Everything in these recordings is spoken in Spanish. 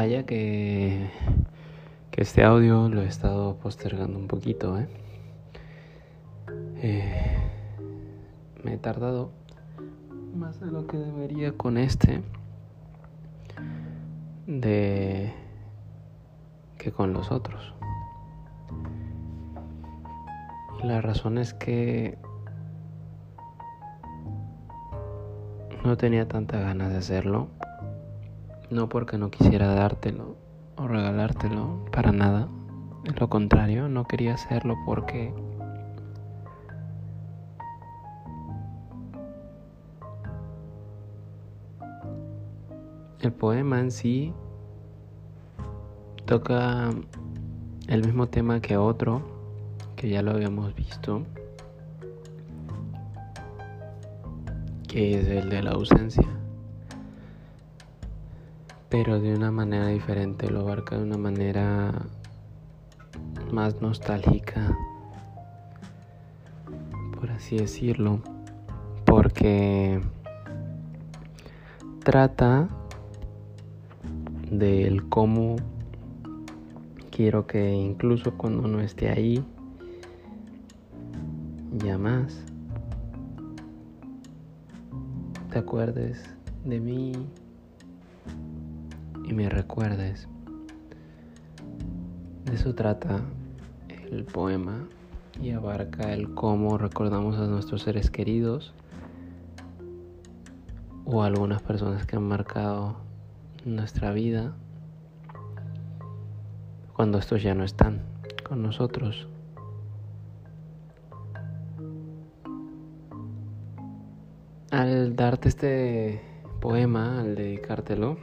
Vaya que, este audio lo he estado postergando un poquito, ¿eh? ¿eh? me he tardado más de lo que debería con este de que con los otros. Y la razón es que no tenía tantas ganas de hacerlo. No porque no quisiera dártelo o regalártelo, para nada. Es lo contrario, no quería hacerlo porque el poema en sí toca el mismo tema que otro, que ya lo habíamos visto, que es el de la ausencia pero de una manera diferente, lo abarca de una manera más nostálgica, por así decirlo, porque trata del cómo quiero que incluso cuando no esté ahí, ya más, te acuerdes de mí y me recuerdes. De eso trata el poema y abarca el cómo recordamos a nuestros seres queridos o algunas personas que han marcado nuestra vida cuando estos ya no están con nosotros. Al darte este poema, al dedicártelo,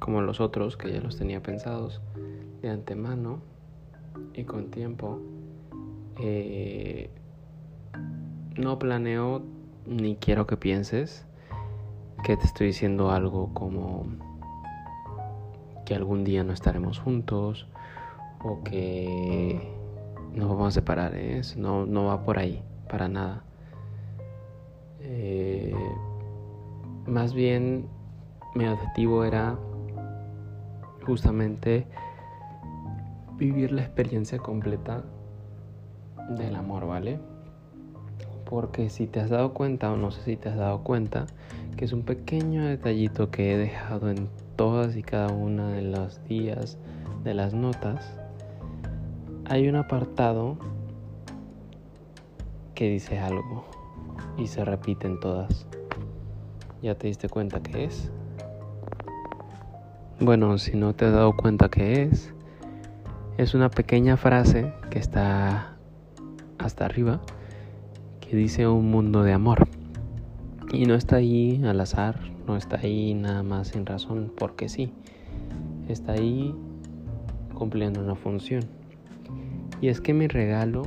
como los otros que ya los tenía pensados de antemano y con tiempo. Eh, no planeo ni quiero que pienses que te estoy diciendo algo como que algún día no estaremos juntos o que nos vamos a separar. ¿eh? No, no va por ahí, para nada. Eh, más bien mi objetivo era justamente vivir la experiencia completa del amor, ¿vale? Porque si te has dado cuenta, o no sé si te has dado cuenta, que es un pequeño detallito que he dejado en todas y cada una de los días de las notas, hay un apartado que dice algo y se repite en todas. ¿Ya te diste cuenta que es? Bueno, si no te has dado cuenta que es, es una pequeña frase que está hasta arriba que dice un mundo de amor. Y no está ahí al azar, no está ahí nada más sin razón, porque sí. Está ahí cumpliendo una función. Y es que mi regalo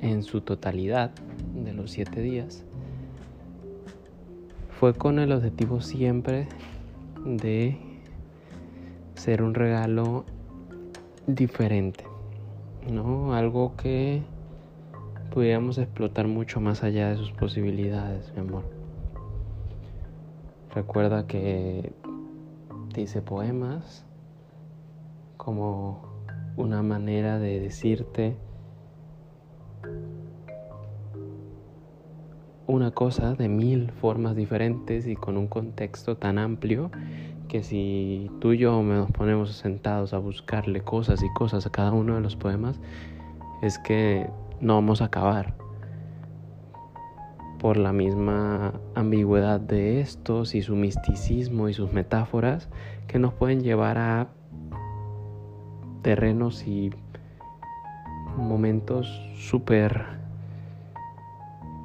en su totalidad de los siete días fue con el objetivo siempre de ser un regalo diferente, ¿no? Algo que pudiéramos explotar mucho más allá de sus posibilidades, mi amor. Recuerda que te hice poemas como una manera de decirte una cosa de mil formas diferentes y con un contexto tan amplio que si tú y yo nos ponemos sentados a buscarle cosas y cosas a cada uno de los poemas, es que no vamos a acabar por la misma ambigüedad de estos y su misticismo y sus metáforas que nos pueden llevar a terrenos y momentos súper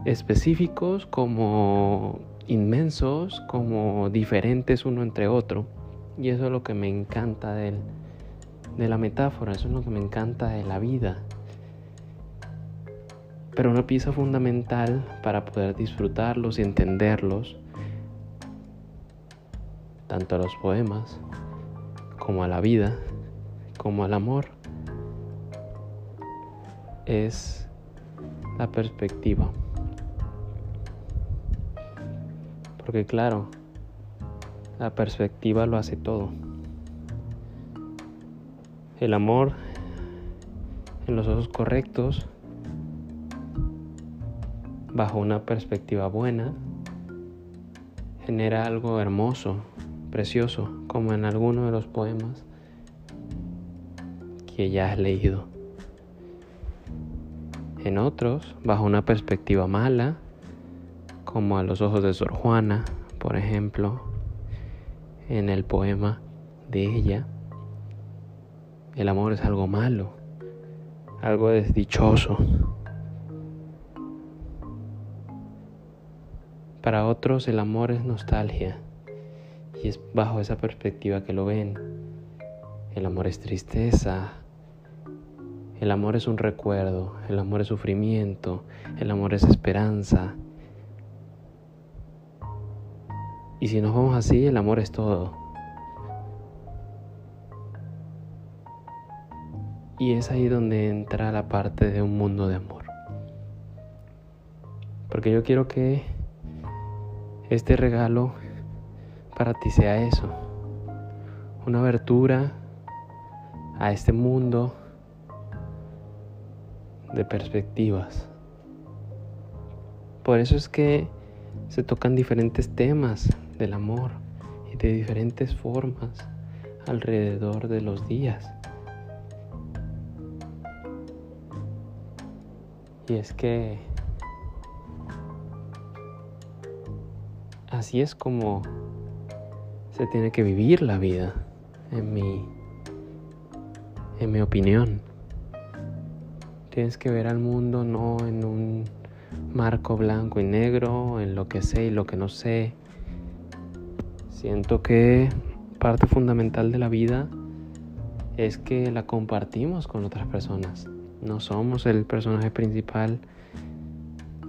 específicos como inmensos, como diferentes uno entre otro. Y eso es lo que me encanta de, de la metáfora, eso es lo que me encanta de la vida. Pero una pieza fundamental para poder disfrutarlos y entenderlos, tanto a los poemas, como a la vida, como al amor, es la perspectiva. Porque claro, La perspectiva lo hace todo. El amor en los ojos correctos, bajo una perspectiva buena, genera algo hermoso, precioso, como en alguno de los poemas que ya has leído. En otros, bajo una perspectiva mala, como a los ojos de Sor Juana, por ejemplo, en el poema de ella, el amor es algo malo, algo desdichoso. Para otros el amor es nostalgia y es bajo esa perspectiva que lo ven. El amor es tristeza, el amor es un recuerdo, el amor es sufrimiento, el amor es esperanza. Y si nos vamos así, el amor es todo. Y es ahí donde entra la parte de un mundo de amor. Porque yo quiero que este regalo para ti sea eso. Una abertura a este mundo de perspectivas. Por eso es que se tocan diferentes temas del amor y de diferentes formas alrededor de los días. Y es que así es como se tiene que vivir la vida, en mi, en mi opinión. Tienes que ver al mundo no en un marco blanco y negro, en lo que sé y lo que no sé. Siento que parte fundamental de la vida es que la compartimos con otras personas no somos el personaje principal,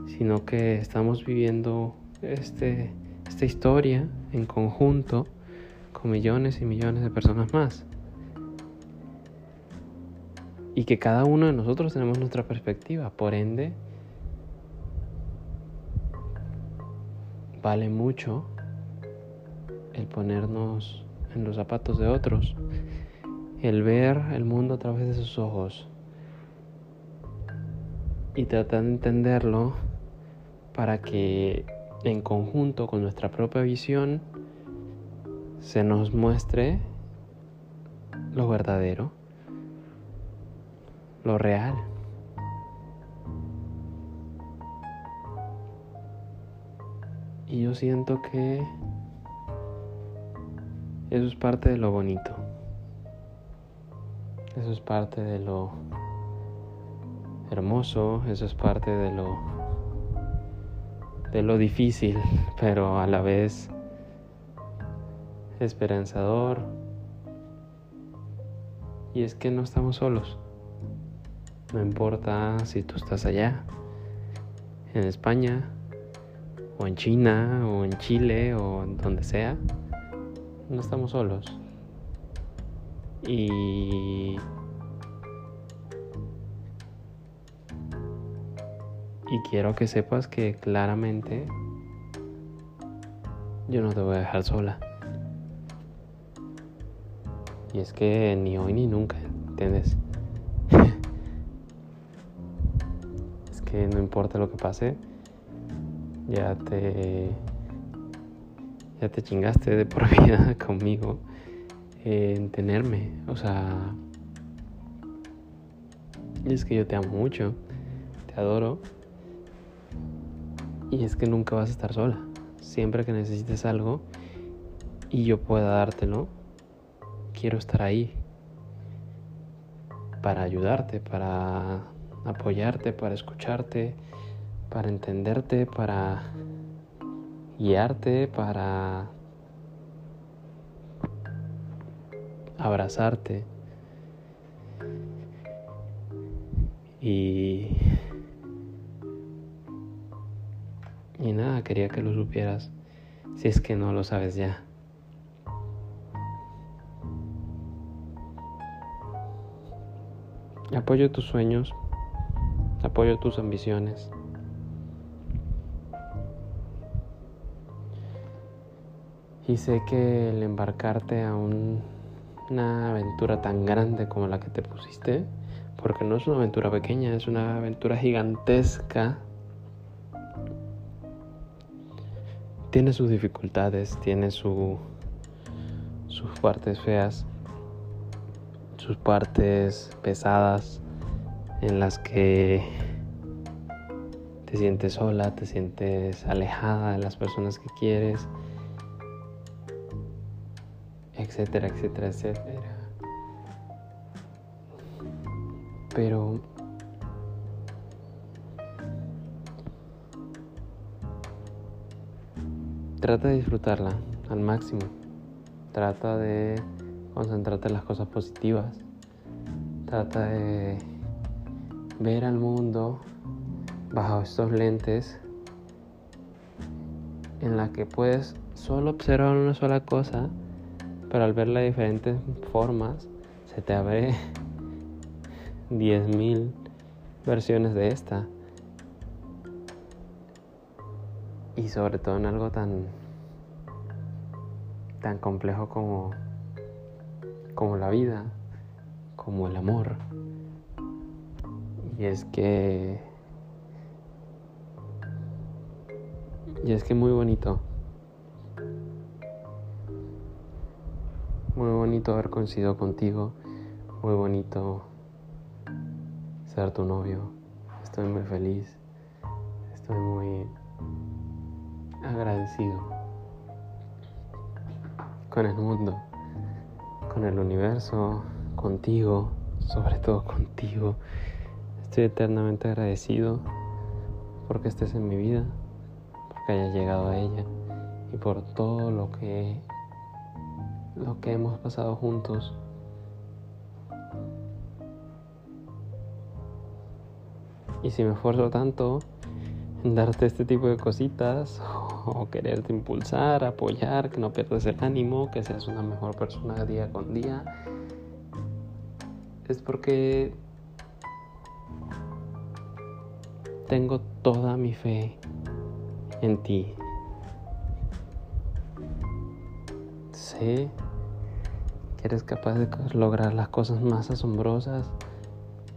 sino que estamos viviendo este, esta historia en conjunto con millones y millones de personas más. Y que cada uno de nosotros tenemos nuestra perspectiva, por ende, vale mucho el ponernos en los zapatos de otros, el ver el mundo a través de sus ojos y tratar de entenderlo para que en conjunto con nuestra propia visión se nos muestre lo verdadero, lo real. Y yo siento que eso es parte de lo bonito. Eso es parte de lo hermoso, eso es parte de lo de lo difícil, pero a la vez esperanzador. Y es que no estamos solos. No importa si tú estás allá, en España, o en China, o en Chile, o donde sea, no estamos solos. Y Y quiero que sepas que claramente yo no te voy a dejar sola. Y es que ni hoy ni nunca, ¿entiendes? es que no importa lo que pase, ya te ya te chingaste de por vida conmigo en tenerme, o sea, es que yo te amo mucho, te adoro y es que nunca vas a estar sola. Siempre que necesites algo y yo pueda dártelo, quiero estar ahí para ayudarte, para apoyarte, para escucharte, para entenderte, para guiarte, para abrazarte. Y Y nada, quería que lo supieras, si es que no lo sabes ya. Apoyo tus sueños, apoyo tus ambiciones. Y sé que el embarcarte a una aventura tan grande como la que te pusiste, porque no es una aventura pequeña, es una aventura gigantesca, tiene sus dificultades, tiene su, sus partes feas, sus partes pesadas en las que te sientes sola, te sientes alejada de las personas que quieres, etcétera, etcétera, etcétera. Pero trata de disfrutarla al máximo. Trata de concentrarte en las cosas positivas. Trata de ver al mundo bajo estos lentes en la que puedes solo observar una sola cosa, pero al verla de diferentes formas se te abre 10.000 versiones de esta. Y sobre todo en algo tan tan complejo como como la vida, como el amor. Y es que Y es que muy bonito. Muy bonito haber coincidido contigo. Muy bonito ser tu novio. Estoy muy feliz. Estoy muy agradecido con el mundo, con el universo, contigo, sobre todo contigo. Estoy eternamente agradecido porque estés en mi vida que haya llegado a ella y por todo lo que lo que hemos pasado juntos. Y si me esfuerzo tanto en darte este tipo de cositas o quererte impulsar, apoyar, que no pierdas el ánimo, que seas una mejor persona día con día, es porque tengo toda mi fe en ti. Sé que eres capaz de lograr las cosas más asombrosas,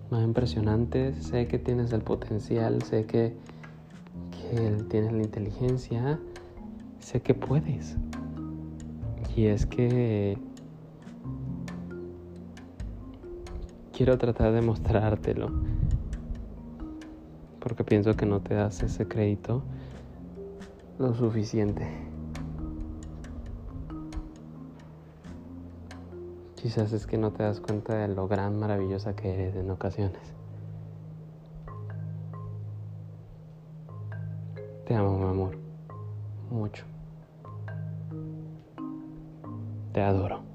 más impresionantes. Sé que tienes el potencial, sé que, que tienes la inteligencia, sé que puedes. Y es que quiero tratar de mostrártelo, porque pienso que no te das ese crédito lo suficiente. Quizás es que no te das cuenta de lo gran, maravillosa que eres en ocasiones. Te amo, mi amor. Mucho. Te adoro.